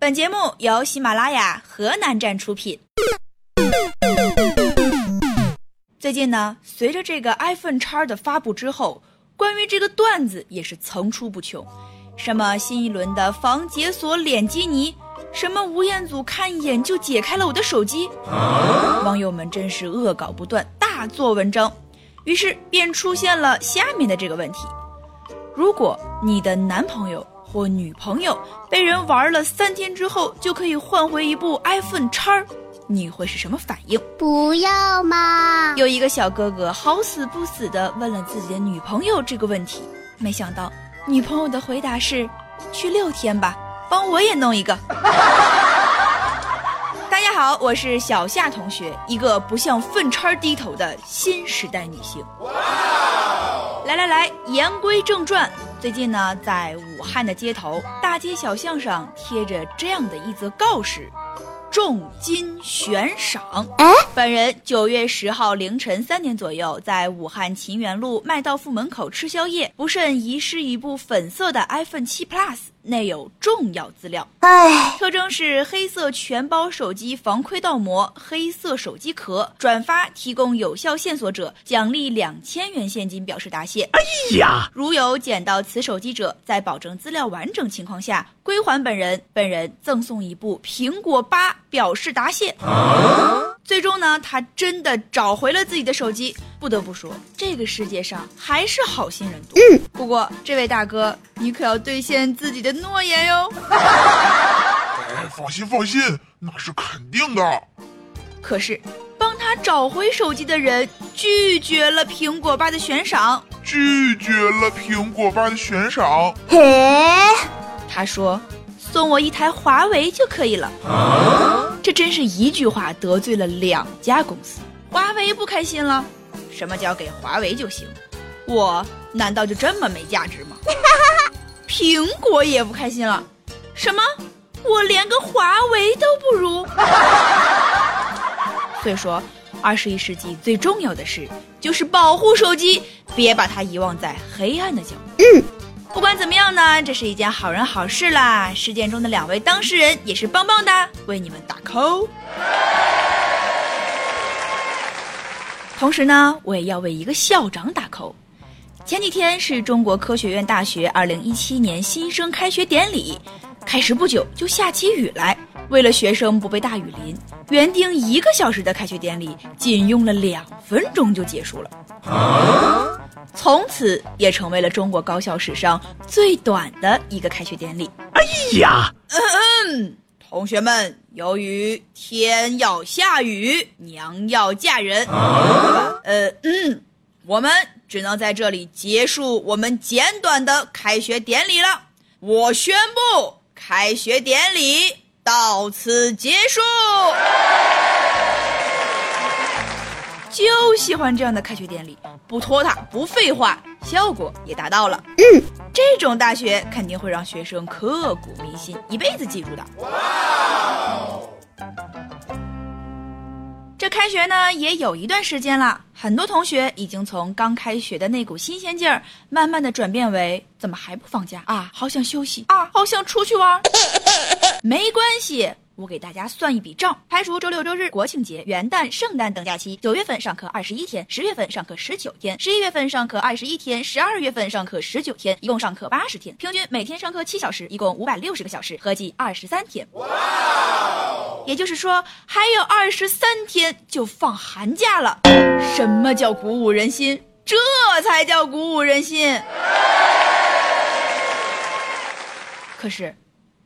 本节目由喜马拉雅河南站出品。最近呢，随着这个 iPhone 叉的发布之后，关于这个段子也是层出不穷。什么新一轮的防解锁脸基尼，什么吴彦祖看一眼就解开了我的手机，网友们真是恶搞不断，大做文章。于是便出现了下面的这个问题：如果你的男朋友或女朋友被人玩了三天之后就可以换回一部 iPhone 叉，你会是什么反应？不要嘛！有一个小哥哥好死不死的问了自己的女朋友这个问题，没想到女朋友的回答是：去六天吧，帮我也弄一个。大家好，我是小夏同学，一个不向粪叉低头的新时代女性。来来来，言归正传，最近呢，在武汉的街头、大街小巷上贴着这样的一则告示：重金悬赏。哎，本人九月十号凌晨三点左右，在武汉秦园路麦道夫门口吃宵夜，不慎遗失一部粉色的 iPhone 7 Plus。内有重要资料，唉，特征是黑色全包手机防窥盗膜，黑色手机壳。转发提供有效线索者，奖励两千元现金，表示答谢。哎呀，如有捡到此手机者，在保证资料完整情况下归还本人，本人赠送一部苹果八，表示答谢。最终呢，他真的找回了自己的手机。不得不说，这个世界上还是好心人多。嗯，不过这位大哥，你可要兑现自己的诺言哟。哎，放心放心，那是肯定的。可是，帮他找回手机的人拒绝了苹果八的悬赏，拒绝了苹果八的悬赏。嘿，他说。送我一台华为就可以了，这真是一句话得罪了两家公司。华为不开心了，什么叫给华为就行？我难道就这么没价值吗？苹果也不开心了，什么？我连个华为都不如。所以说，二十一世纪最重要的事就是保护手机，别把它遗忘在黑暗的角落。嗯。不管怎么样呢，这是一件好人好事啦！事件中的两位当事人也是棒棒的，为你们打 call。同时呢，我也要为一个校长打 call。前几天是中国科学院大学二零一七年新生开学典礼，开始不久就下起雨来，为了学生不被大雨淋，原定一个小时的开学典礼仅用了两分钟就结束了。啊从此也成为了中国高校史上最短的一个开学典礼。哎呀，嗯，同学们，由于天要下雨，娘要嫁人，呃，嗯，我们只能在这里结束我们简短的开学典礼了。我宣布，开学典礼到此结束。就喜欢这样的开学典礼，不拖沓，不废话，效果也达到了。嗯，这种大学肯定会让学生刻骨铭心，一辈子记住的。哇这开学呢也有一段时间了，很多同学已经从刚开学的那股新鲜劲儿，慢慢的转变为怎么还不放假啊？好想休息啊，好想出去玩。没关系。我给大家算一笔账，排除周六周日、国庆节、元旦、圣诞等假期，九月份上课二十一天，十月份上课十九天，十一月份上课二十一天，十二月份上课十九天，一共上课八十天，平均每天上课七小时，一共五百六十个小时，合计二十三天。哇！也就是说，还有二十三天就放寒假了。什么叫鼓舞人心？这才叫鼓舞人心。可是。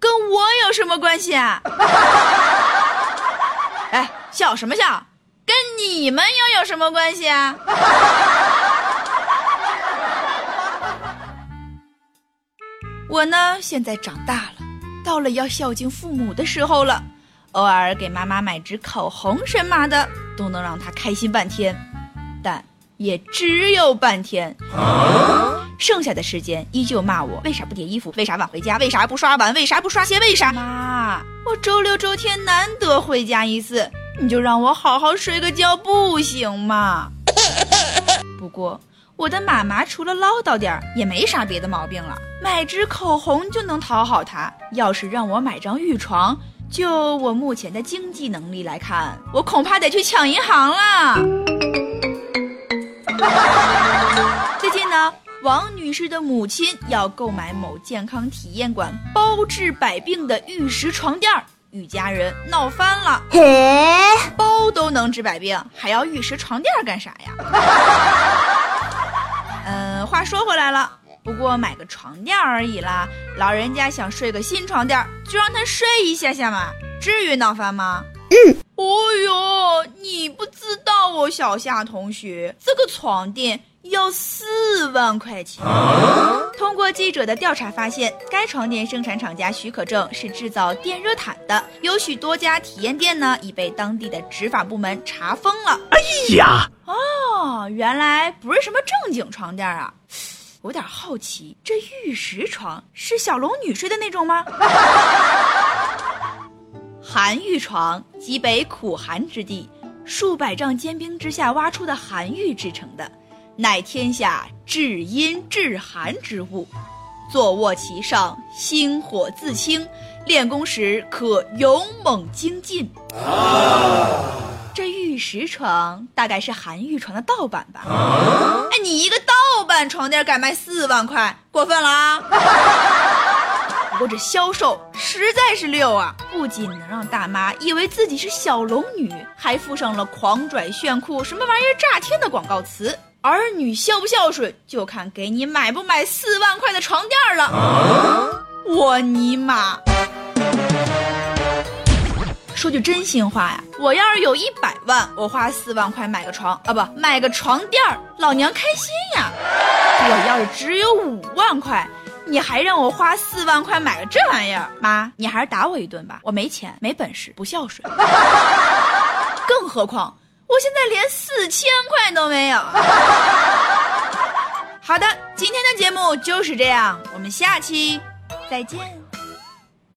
跟我有什么关系啊？哎，笑什么笑？跟你们又有什么关系啊？我呢，现在长大了，到了要孝敬父母的时候了，偶尔给妈妈买支口红什么的，都能让她开心半天，但也只有半天。剩下的时间依旧骂我为啥不叠衣服，为啥晚回家，为啥不刷碗，为啥不刷鞋，为啥？妈，我周六周天难得回家一次，你就让我好好睡个觉不行吗？不过我的妈妈除了唠叨点儿，也没啥别的毛病了，买支口红就能讨好她。要是让我买张玉床，就我目前的经济能力来看，我恐怕得去抢银行了。王女士的母亲要购买某健康体验馆包治百病的玉石床垫儿，与家人闹翻了。嘿，包都能治百病，还要玉石床垫儿干啥呀？嗯，话说回来了，不过买个床垫而已啦，老人家想睡个新床垫儿，就让他睡一下下嘛，至于闹翻吗？嗯。哦哟，你不知道哦，小夏同学，这个床垫要四万块钱。通过记者的调查发现，该床垫生产厂家许可证是制造电热毯的，有许多家体验店呢已被当地的执法部门查封了。哎呀，哦，原来不是什么正经床垫啊！有点好奇，这玉石床是小龙女睡的那种吗？寒玉床，极北苦寒之地，数百丈坚冰之下挖出的寒玉制成的，乃天下至阴至寒之物。坐卧其上，心火自清，练功时可勇猛精进。这玉石床大概是寒玉床的盗版吧？哎，你一个盗版床垫敢卖四万块，过分了啊！不过这销售实在是溜啊，不仅能让大妈以为自己是小龙女，还附上了狂拽炫酷什么玩意儿炸天的广告词。儿女孝不孝顺，就看给你买不买四万块的床垫了。我尼玛！说句真心话呀，我要是有一百万，我花四万块买个床啊，不买个床垫儿，老娘开心呀。我要是只有五万块。你还让我花四万块买个这玩意儿，妈，你还是打我一顿吧，我没钱，没本事，不孝顺。更何况我现在连四千块都没有。好的，今天的节目就是这样，我们下期再见。